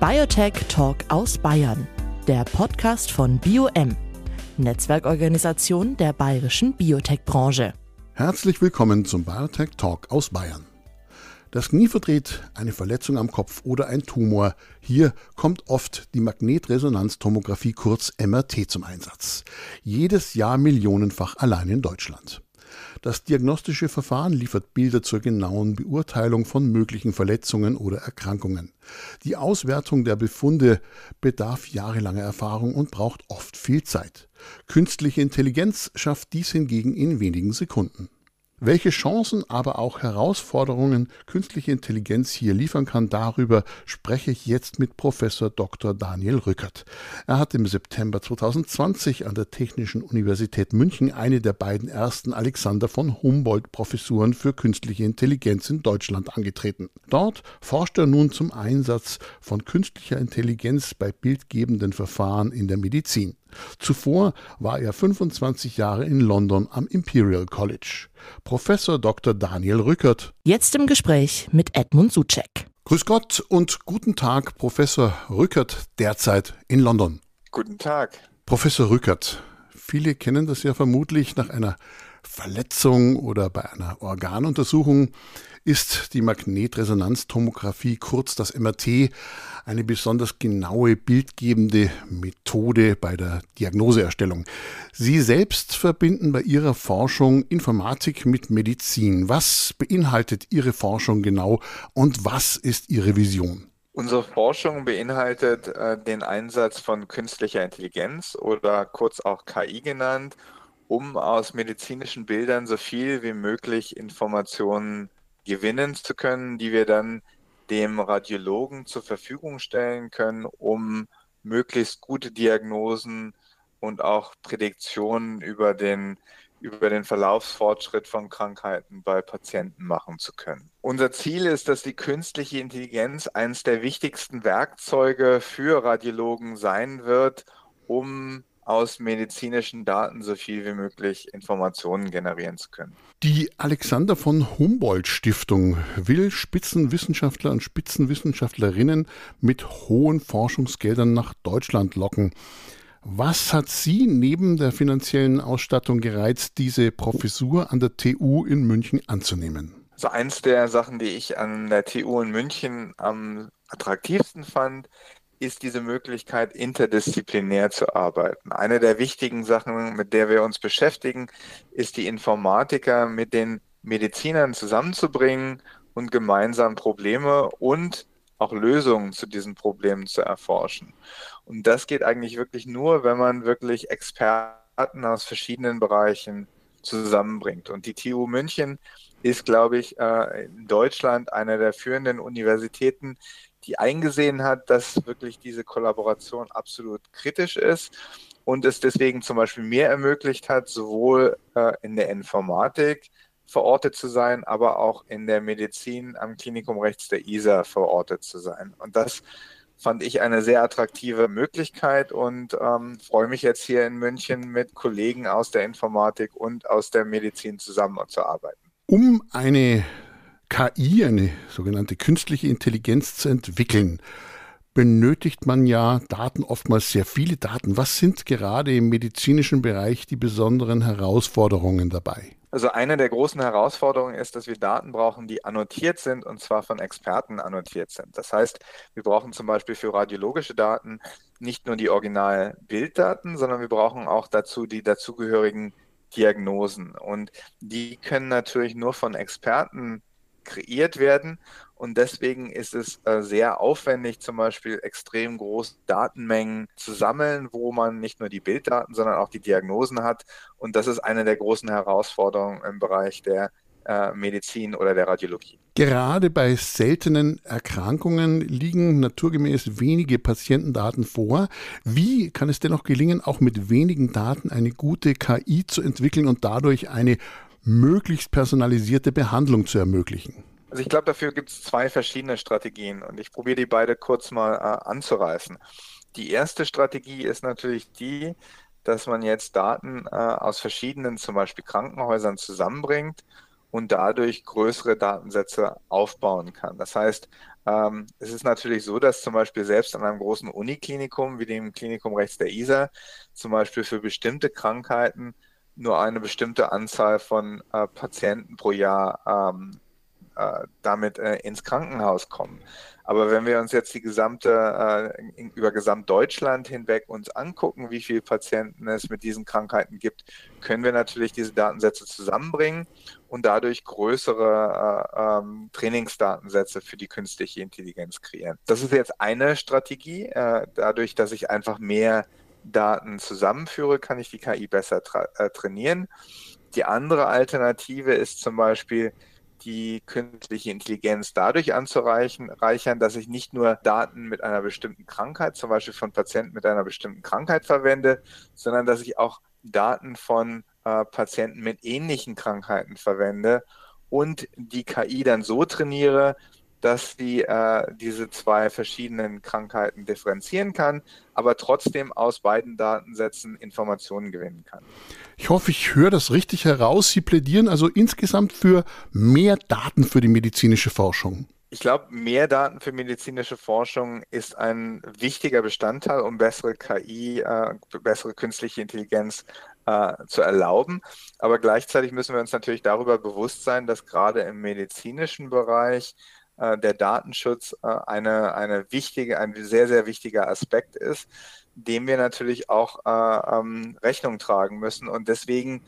Biotech Talk aus Bayern, der Podcast von BioM, Netzwerkorganisation der bayerischen Biotech-Branche. Herzlich willkommen zum Biotech Talk aus Bayern. Das Knie verdreht, eine Verletzung am Kopf oder ein Tumor. Hier kommt oft die Magnetresonanztomographie kurz MRT zum Einsatz. Jedes Jahr millionenfach allein in Deutschland. Das diagnostische Verfahren liefert Bilder zur genauen Beurteilung von möglichen Verletzungen oder Erkrankungen. Die Auswertung der Befunde bedarf jahrelanger Erfahrung und braucht oft viel Zeit. Künstliche Intelligenz schafft dies hingegen in wenigen Sekunden. Welche Chancen, aber auch Herausforderungen künstliche Intelligenz hier liefern kann, darüber spreche ich jetzt mit Professor Dr. Daniel Rückert. Er hat im September 2020 an der Technischen Universität München eine der beiden ersten Alexander von Humboldt Professuren für künstliche Intelligenz in Deutschland angetreten. Dort forscht er nun zum Einsatz von künstlicher Intelligenz bei bildgebenden Verfahren in der Medizin. Zuvor war er 25 Jahre in London am Imperial College. Professor Dr. Daniel Rückert. Jetzt im Gespräch mit Edmund Suchek. Grüß Gott und guten Tag, Professor Rückert, derzeit in London. Guten Tag. Professor Rückert, viele kennen das ja vermutlich nach einer Verletzung oder bei einer Organuntersuchung ist die Magnetresonanztomographie, kurz das MRT, eine besonders genaue bildgebende Methode bei der Diagnoseerstellung. Sie selbst verbinden bei Ihrer Forschung Informatik mit Medizin. Was beinhaltet Ihre Forschung genau und was ist Ihre Vision? Unsere Forschung beinhaltet äh, den Einsatz von künstlicher Intelligenz oder kurz auch KI genannt, um aus medizinischen Bildern so viel wie möglich Informationen gewinnen zu können, die wir dann dem Radiologen zur Verfügung stellen können, um möglichst gute Diagnosen und auch Prädiktionen über den, über den Verlaufsfortschritt von Krankheiten bei Patienten machen zu können. Unser Ziel ist, dass die künstliche Intelligenz eines der wichtigsten Werkzeuge für Radiologen sein wird, um aus medizinischen Daten so viel wie möglich Informationen generieren zu können. Die Alexander von Humboldt Stiftung will Spitzenwissenschaftler und Spitzenwissenschaftlerinnen mit hohen Forschungsgeldern nach Deutschland locken. Was hat Sie neben der finanziellen Ausstattung gereizt, diese Professur an der TU in München anzunehmen? Also eins der Sachen, die ich an der TU in München am attraktivsten fand, ist diese Möglichkeit, interdisziplinär zu arbeiten. Eine der wichtigen Sachen, mit der wir uns beschäftigen, ist die Informatiker mit den Medizinern zusammenzubringen und gemeinsam Probleme und auch Lösungen zu diesen Problemen zu erforschen. Und das geht eigentlich wirklich nur, wenn man wirklich Experten aus verschiedenen Bereichen zusammenbringt. Und die TU München ist, glaube ich, äh, in Deutschland eine der führenden Universitäten, die eingesehen hat, dass wirklich diese Kollaboration absolut kritisch ist und es deswegen zum Beispiel mehr ermöglicht hat, sowohl äh, in der Informatik verortet zu sein, aber auch in der Medizin am Klinikum rechts der ISA verortet zu sein. Und das fand ich eine sehr attraktive Möglichkeit und ähm, freue mich jetzt hier in München mit Kollegen aus der Informatik und aus der Medizin zusammenzuarbeiten. Um eine KI, eine sogenannte künstliche Intelligenz zu entwickeln, benötigt man ja Daten, oftmals sehr viele Daten. Was sind gerade im medizinischen Bereich die besonderen Herausforderungen dabei? Also eine der großen Herausforderungen ist, dass wir Daten brauchen, die annotiert sind und zwar von Experten annotiert sind. Das heißt, wir brauchen zum Beispiel für radiologische Daten nicht nur die Original-Bilddaten, sondern wir brauchen auch dazu die dazugehörigen Diagnosen. Und die können natürlich nur von Experten kreiert werden. Und deswegen ist es äh, sehr aufwendig, zum Beispiel extrem große Datenmengen zu sammeln, wo man nicht nur die Bilddaten, sondern auch die Diagnosen hat. Und das ist eine der großen Herausforderungen im Bereich der äh, Medizin oder der Radiologie. Gerade bei seltenen Erkrankungen liegen naturgemäß wenige Patientendaten vor. Wie kann es dennoch gelingen, auch mit wenigen Daten eine gute KI zu entwickeln und dadurch eine möglichst personalisierte Behandlung zu ermöglichen? Also ich glaube, dafür gibt es zwei verschiedene Strategien und ich probiere die beide kurz mal äh, anzureißen. Die erste Strategie ist natürlich die, dass man jetzt Daten äh, aus verschiedenen, zum Beispiel Krankenhäusern zusammenbringt und dadurch größere Datensätze aufbauen kann. Das heißt, Ähm, es ist natürlich so, dass zum Beispiel selbst an einem großen Uniklinikum wie dem Klinikum rechts der ISA zum Beispiel für bestimmte Krankheiten nur eine bestimmte Anzahl von äh, Patienten pro Jahr ähm, äh, damit äh, ins Krankenhaus kommen. Aber wenn wir uns jetzt die gesamte, äh, über Gesamtdeutschland hinweg uns angucken, wie viele Patienten es mit diesen Krankheiten gibt, können wir natürlich diese Datensätze zusammenbringen und dadurch größere äh, ähm, Trainingsdatensätze für die künstliche Intelligenz kreieren. Das ist jetzt eine Strategie. Äh, dadurch, dass ich einfach mehr Daten zusammenführe, kann ich die KI besser tra äh, trainieren. Die andere Alternative ist zum Beispiel, die künstliche Intelligenz dadurch anzureichern, dass ich nicht nur Daten mit einer bestimmten Krankheit, zum Beispiel von Patienten mit einer bestimmten Krankheit verwende, sondern dass ich auch Daten von äh, Patienten mit ähnlichen Krankheiten verwende und die KI dann so trainiere, dass sie äh, diese zwei verschiedenen Krankheiten differenzieren kann, aber trotzdem aus beiden Datensätzen Informationen gewinnen kann. Ich hoffe, ich höre das richtig heraus. Sie plädieren also insgesamt für mehr Daten für die medizinische Forschung. Ich glaube, mehr Daten für medizinische Forschung ist ein wichtiger Bestandteil, um bessere KI, äh, bessere künstliche Intelligenz äh, zu erlauben. Aber gleichzeitig müssen wir uns natürlich darüber bewusst sein, dass gerade im medizinischen Bereich äh, der Datenschutz äh, eine, eine wichtige, ein sehr, sehr wichtiger Aspekt ist, dem wir natürlich auch äh, ähm, Rechnung tragen müssen. Und deswegen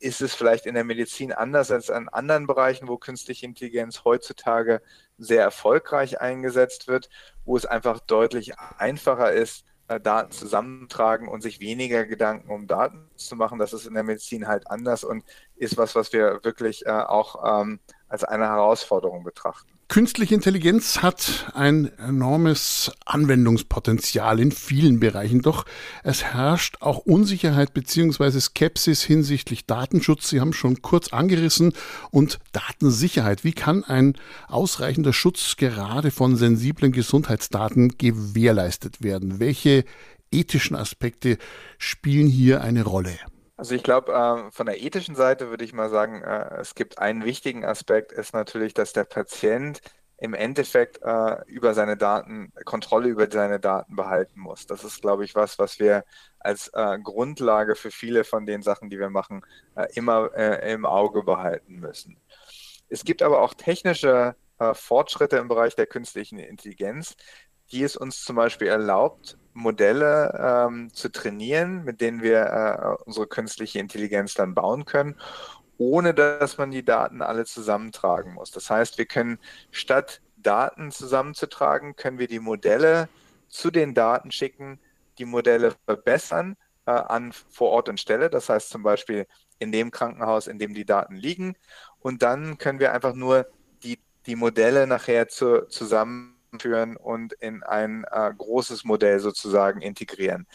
ist es vielleicht in der Medizin anders als in anderen Bereichen, wo künstliche Intelligenz heutzutage sehr erfolgreich eingesetzt wird, wo es einfach deutlich einfacher ist, Daten zusammentragen und sich weniger Gedanken um Daten zu machen. Das ist in der Medizin halt anders und ist was, was wir wirklich auch ähm, als eine Herausforderung betrachten. Künstliche Intelligenz hat ein enormes Anwendungspotenzial in vielen Bereichen, doch es herrscht auch Unsicherheit bzw. Skepsis hinsichtlich Datenschutz. Sie haben schon kurz angerissen und Datensicherheit. Wie kann ein ausreichender Schutz gerade von sensiblen Gesundheitsdaten gewährleistet werden? Welche ethischen Aspekte spielen hier eine Rolle? Also ich glaube, äh, von der ethischen Seite würde ich mal sagen, äh, es gibt einen wichtigen Aspekt, ist natürlich, dass der Patient im Endeffekt äh, über seine Daten, Kontrolle über seine Daten behalten muss. Das ist, glaube ich, was, was wir als äh, Grundlage für viele von den Sachen, die wir machen, immer im Auge behalten müssen. Es gibt aber auch technische Fortschritte im Bereich der künstlichen Intelligenz, die es uns zum Beispiel erlaubt, Modelle ähm, zu trainieren, mit denen wir äh, unsere künstliche Intelligenz dann bauen können, ohne dass man die Daten alle zusammentragen muss. Das heißt, wir können statt Daten zusammenzutragen, können wir die Modelle zu den Daten schicken, die Modelle verbessern äh, an vor Ort und Stelle. Das heißt zum Beispiel in dem Krankenhaus, in dem die Daten liegen. Und dann können wir einfach nur die, die Modelle nachher zu, zusammen führen und in ein äh, großes Modell sozusagen integrieren.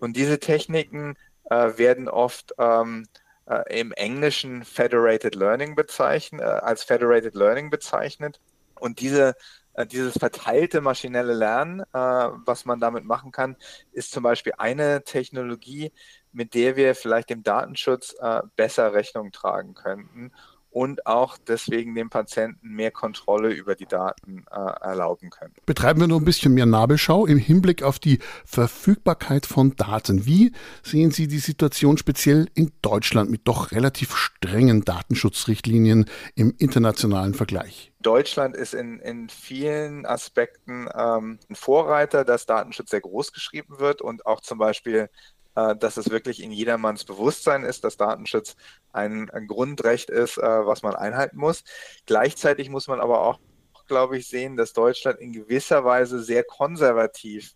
Und diese Techniken äh, werden oft ähm, äh, im Englischen Federated Learning bezeichnet, äh, als Federated Learning bezeichnet. Und diese äh, dieses verteilte maschinelle Lernen, äh, was man damit machen kann, ist zum Beispiel eine Technologie, mit der wir vielleicht dem Datenschutz besser Rechnung tragen könnten und auch deswegen dem Patienten mehr Kontrolle über die Daten äh, erlauben können. Betreiben wir noch ein bisschen mehr Nabelschau im Hinblick auf die Verfügbarkeit von Daten. Wie sehen Sie die Situation speziell in Deutschland mit doch relativ strengen Datenschutzrichtlinien im internationalen Vergleich? Deutschland ist in, in vielen Aspekten ähm, ein Vorreiter, dass Datenschutz sehr groß geschrieben wird und auch zum Beispiel dass es wirklich in jedermanns Bewusstsein ist, dass Datenschutz ein, ein Grundrecht ist, äh, was man einhalten muss. Gleichzeitig muss man aber auch, glaube ich, sehen, dass Deutschland in gewisser Weise sehr konservativ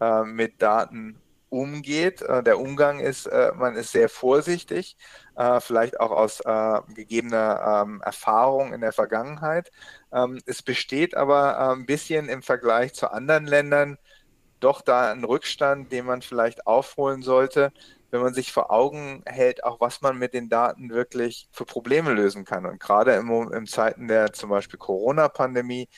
äh, mit Daten umgeht. Der Umgang ist, man ist sehr vorsichtig, vielleicht auch aus gegebener ähm, Erfahrung in der Vergangenheit. Ähm, es besteht aber ein bisschen im Vergleich zu anderen Ländern doch da ein Rückstand, den man vielleicht aufholen sollte, wenn man sich vor Augen hält, auch was man mit den Daten wirklich für Probleme lösen kann. Und gerade im, im Zeiten der zum Beispiel Corona-Pandemie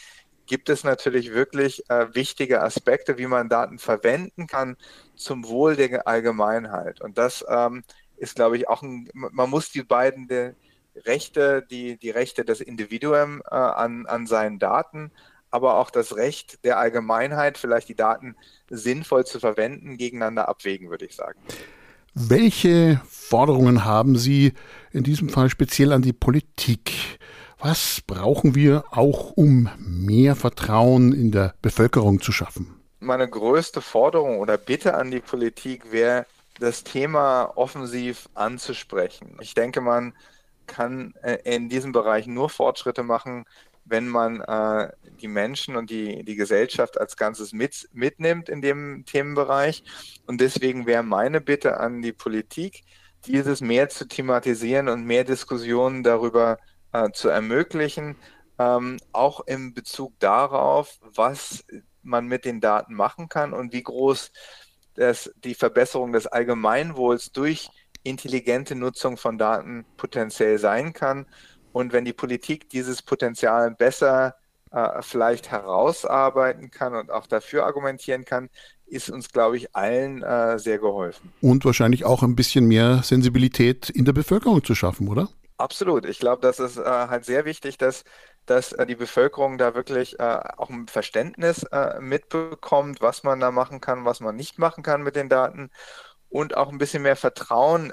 gibt es natürlich wirklich äh, wichtige Aspekte, wie man Daten verwenden kann zum Wohl der Allgemeinheit. Und das ähm, ist, glaube ich, auch ein, man muss die beiden die Rechte, die, die Rechte des Individuums äh, an, an seinen Daten aber auch das Recht der Allgemeinheit, vielleicht die Daten sinnvoll zu verwenden, gegeneinander abwägen, würde ich sagen. Welche Forderungen haben Sie in diesem Fall speziell an die Politik? Was brauchen wir auch, um mehr Vertrauen in der Bevölkerung zu schaffen? Meine größte Forderung oder Bitte an die Politik wäre, das Thema offensiv anzusprechen. Ich denke, man kann äh, in diesem Bereich nur Fortschritte machen, wenn man äh, die Menschen und die, die Gesellschaft als Ganzes mit, mitnimmt in dem Themenbereich. Und deswegen wäre meine Bitte an die Politik, dieses mehr zu thematisieren und mehr Diskussionen darüber äh, zu ermöglichen, ähm, auch in Bezug darauf, was man mit den Daten machen kann und wie groß das, die Verbesserung des Allgemeinwohls durch intelligente Nutzung von Daten potenziell sein kann und wenn die Politik dieses Potenzial besser äh, vielleicht herausarbeiten kann und auch dafür argumentieren kann, ist uns, glaube ich, allen äh, sehr geholfen. Und wahrscheinlich auch ein bisschen mehr Sensibilität in der Bevölkerung zu schaffen, oder? Absolut. Ich glaube, das ist äh, halt sehr wichtig, dass, dass äh, die Bevölkerung da wirklich äh, auch ein Verständnis äh, mitbekommt, was man da machen kann, was man nicht machen kann mit den Daten und auch ein bisschen mehr Vertrauen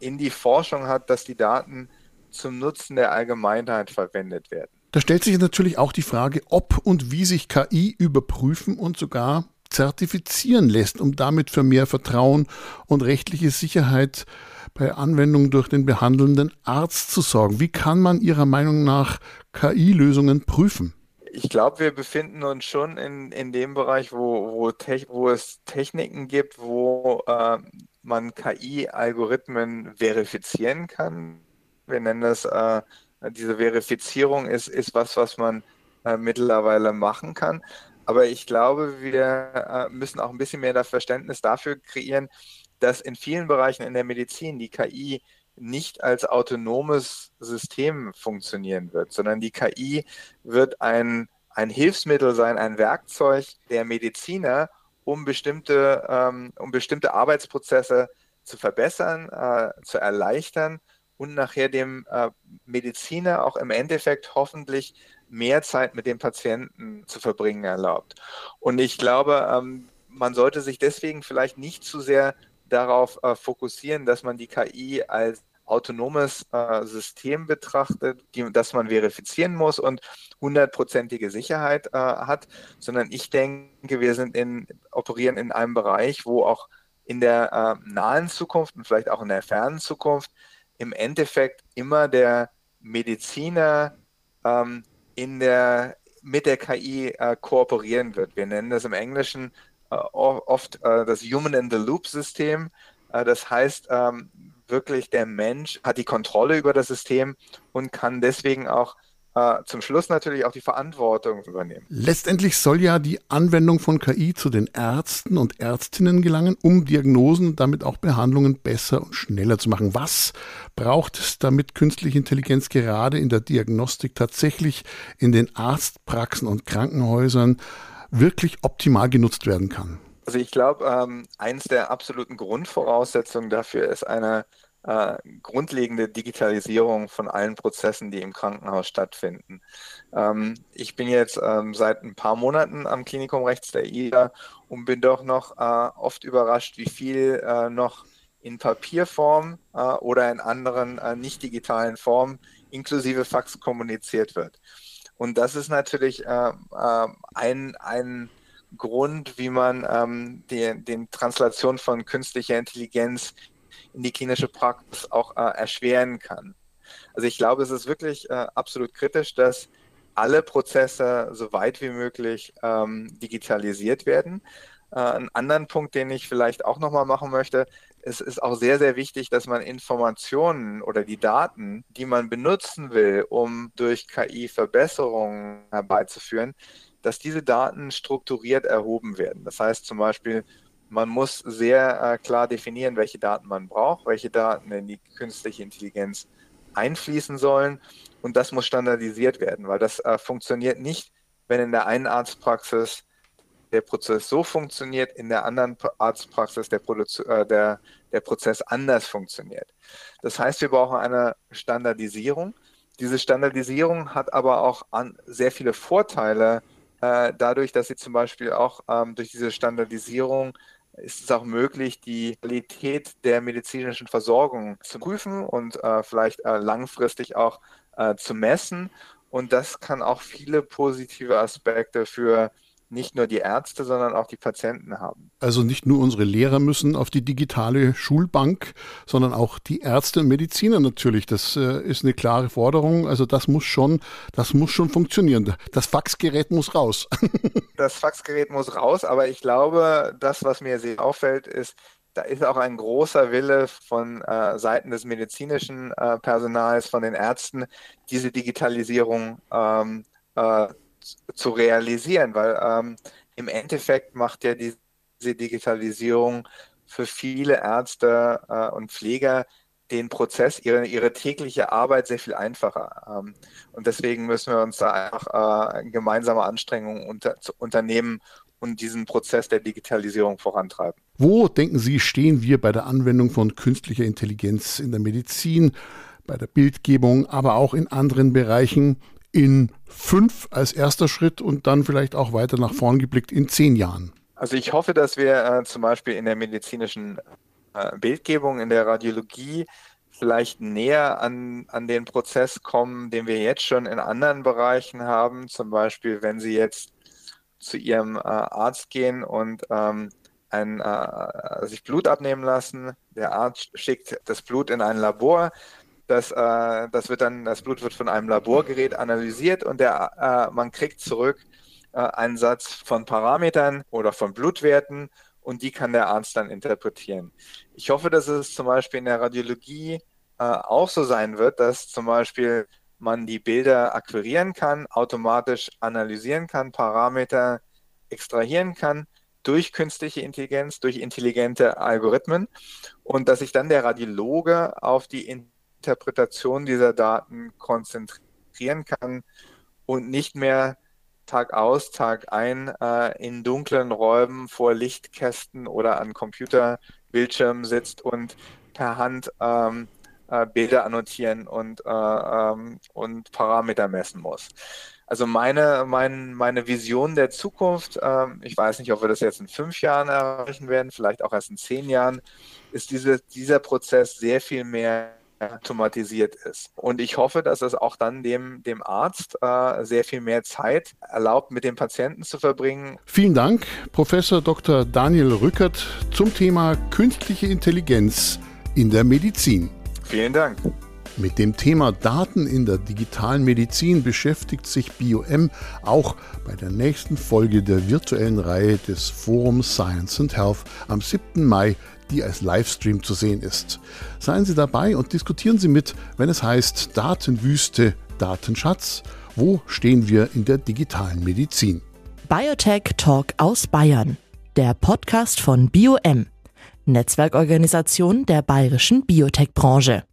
in die Forschung hat, dass die Daten zum Nutzen der Allgemeinheit verwendet werden. Da stellt sich natürlich auch die Frage, ob und wie sich KI überprüfen und sogar zertifizieren lässt, um damit für mehr Vertrauen und rechtliche Sicherheit bei Anwendung durch den behandelnden Arzt zu sorgen. Wie kann man Ihrer Meinung nach KI-Lösungen prüfen? Ich glaube, wir befinden uns schon in, in dem Bereich, wo, wo, wo es Techniken gibt, wo äh, man KI-Algorithmen verifizieren kann. Wir nennen das, äh, diese Verifizierung ist, ist was, was man äh, mittlerweile machen kann. Aber ich glaube, wir äh, müssen auch ein bisschen mehr das Verständnis dafür kreieren, dass in vielen Bereichen in der Medizin die KI nicht als autonomes System funktionieren wird, sondern die KI wird ein, ein Hilfsmittel sein, ein Werkzeug der Mediziner, um bestimmte, ähm, um bestimmte Arbeitsprozesse zu verbessern, äh, zu erleichtern und nachher dem äh, Mediziner auch im Endeffekt hoffentlich mehr Zeit mit dem Patienten zu verbringen erlaubt. Und ich glaube, ähm, man sollte sich deswegen vielleicht nicht zu sehr darauf äh, fokussieren, dass man die KI als autonomes äh, System betrachtet, die, das man verifizieren muss und hundertprozentige Sicherheit äh, hat, sondern ich denke, wir sind in, operieren in einem Bereich, wo auch in der äh, nahen Zukunft und vielleicht auch in der fernen Zukunft im Endeffekt immer der Mediziner ähm, in der, mit der KI äh, kooperieren wird. Wir nennen das im Englischen äh, oft äh, das Human in the Loop System. Äh, das heißt, ähm, wirklich der Mensch hat die Kontrolle über das System und kann deswegen auch äh, zum Schluss natürlich auch die Verantwortung übernehmen. Letztendlich soll ja die Anwendung von KI zu den Ärzten und Ärztinnen gelangen, um Diagnosen und damit auch Behandlungen besser und schneller zu machen. Was braucht es, damit künstliche Intelligenz gerade in der Diagnostik tatsächlich in den Arztpraxen und Krankenhäusern wirklich optimal genutzt werden kann? Also ich glaube, ähm, eins der absoluten Grundvoraussetzungen dafür ist eine äh, grundlegende Digitalisierung von allen Prozessen, die im Krankenhaus stattfinden. Ähm, ich bin jetzt ähm, seit ein paar Monaten am Klinikum rechts der IDA und bin doch noch äh, oft überrascht, wie viel äh, noch in Papierform äh, oder in anderen äh, nicht digitalen Formen inklusive Fax kommuniziert wird. Und das ist natürlich ein, ein Grund, wie man ähm, die, den Translation von künstlicher Intelligenz in die klinische Praxis auch äh, erschweren kann. Also ich glaube, es ist wirklich äh, absolut kritisch, dass alle Prozesse so weit wie möglich ähm, digitalisiert werden. Äh, einen anderen Punkt, den ich vielleicht auch nochmal machen möchte, es ist auch sehr, sehr wichtig, dass man Informationen oder die Daten, die man benutzen will, um durch KI Verbesserungen herbeizuführen, dass diese Daten strukturiert erhoben werden. Das heißt zum Beispiel, man muss sehr äh, klar definieren, welche Daten man braucht, welche Daten in die künstliche Intelligenz einfließen sollen. Und das muss standardisiert werden, weil das äh, funktioniert nicht, wenn in der einen Arztpraxis der Prozess so funktioniert, in der anderen Arztpraxis der, äh, der, der Prozess anders funktioniert. Das heißt, wir brauchen eine Standardisierung. Diese Standardisierung hat aber auch an sehr viele Vorteile äh, dadurch, dass sie zum Beispiel auch ähm, durch diese Standardisierung ist es auch möglich, die Qualität der medizinischen Versorgung zu prüfen und äh, vielleicht äh, langfristig auch äh, zu messen. Und das kann auch viele positive Aspekte für nicht nur die Ärzte, sondern auch die Patienten haben. Also nicht nur unsere Lehrer müssen auf die digitale Schulbank, sondern auch die Ärzte und Mediziner natürlich. Das äh, ist eine klare Forderung. Also das muss schon, das muss schon funktionieren. Das Faxgerät muss raus. das Faxgerät muss raus, aber ich glaube, das, was mir sehr auffällt, ist, da ist auch ein großer Wille von äh, Seiten des medizinischen äh, Personals, von den Ärzten, diese Digitalisierung ähm, äh, zu realisieren, weil ähm, im Endeffekt macht ja diese Digitalisierung für viele Ärzte äh, und Pfleger den Prozess, ihre, ihre tägliche Arbeit sehr viel einfacher. Ähm, und deswegen müssen wir uns da einfach äh, gemeinsame Anstrengungen unter, unternehmen und diesen Prozess der Digitalisierung vorantreiben. Wo, denken Sie, stehen wir bei der Anwendung von künstlicher Intelligenz in der Medizin, bei der Bildgebung, aber auch in anderen Bereichen? in fünf als erster Schritt und dann vielleicht auch weiter nach vorn geblickt in zehn Jahren? Also ich hoffe, dass wir äh, zum Beispiel in der medizinischen äh, Bildgebung, in der Radiologie vielleicht näher an, an den Prozess kommen, den wir jetzt schon in anderen Bereichen haben. Zum Beispiel, wenn Sie jetzt zu Ihrem äh, Arzt gehen und ähm, ein, äh, sich Blut abnehmen lassen. Der Arzt schickt das Blut in ein Labor. Das, äh, das wird dann, das Blut wird von einem Laborgerät analysiert und der, äh, man kriegt zurück äh, einen Satz von Parametern oder von Blutwerten und die kann der Arzt dann interpretieren. Ich hoffe, dass es zum Beispiel in der Radiologie äh, auch so sein wird, dass zum Beispiel man die Bilder akquirieren kann, automatisch analysieren kann, Parameter extrahieren kann durch künstliche Intelligenz, durch intelligente Algorithmen und dass sich dann der Radiologe auf die Interpretation dieser Daten konzentrieren kann und nicht mehr Tag aus, Tag ein äh, in dunklen Räumen vor Lichtkästen oder an Computerbildschirmen sitzt und per Hand ähm, äh, Bilder annotieren und, äh, ähm, und Parameter messen muss. Also meine, mein, meine Vision der Zukunft, ähm, ich weiß nicht, ob wir das jetzt in fünf Jahren erreichen werden, vielleicht auch erst in zehn Jahren, ist diese, dieser Prozess sehr viel mehr automatisiert ist. Und ich hoffe, dass es auch dann dem, dem Arzt äh, sehr viel mehr Zeit erlaubt, mit dem Patienten zu verbringen. Vielen Dank, Professor Dr. Daniel Rückert zum Thema künstliche Intelligenz in der Medizin. Vielen Dank. Mit dem Thema Daten in der digitalen Medizin beschäftigt sich BioM auch bei der nächsten Folge der virtuellen Reihe des Forums Science and Health am 7. Mai die als Livestream zu sehen ist. Seien Sie dabei und diskutieren Sie mit, wenn es heißt Datenwüste, Datenschatz. Wo stehen wir in der digitalen Medizin? Biotech Talk aus Bayern. Der Podcast von BioM, Netzwerkorganisation der bayerischen Biotech-Branche.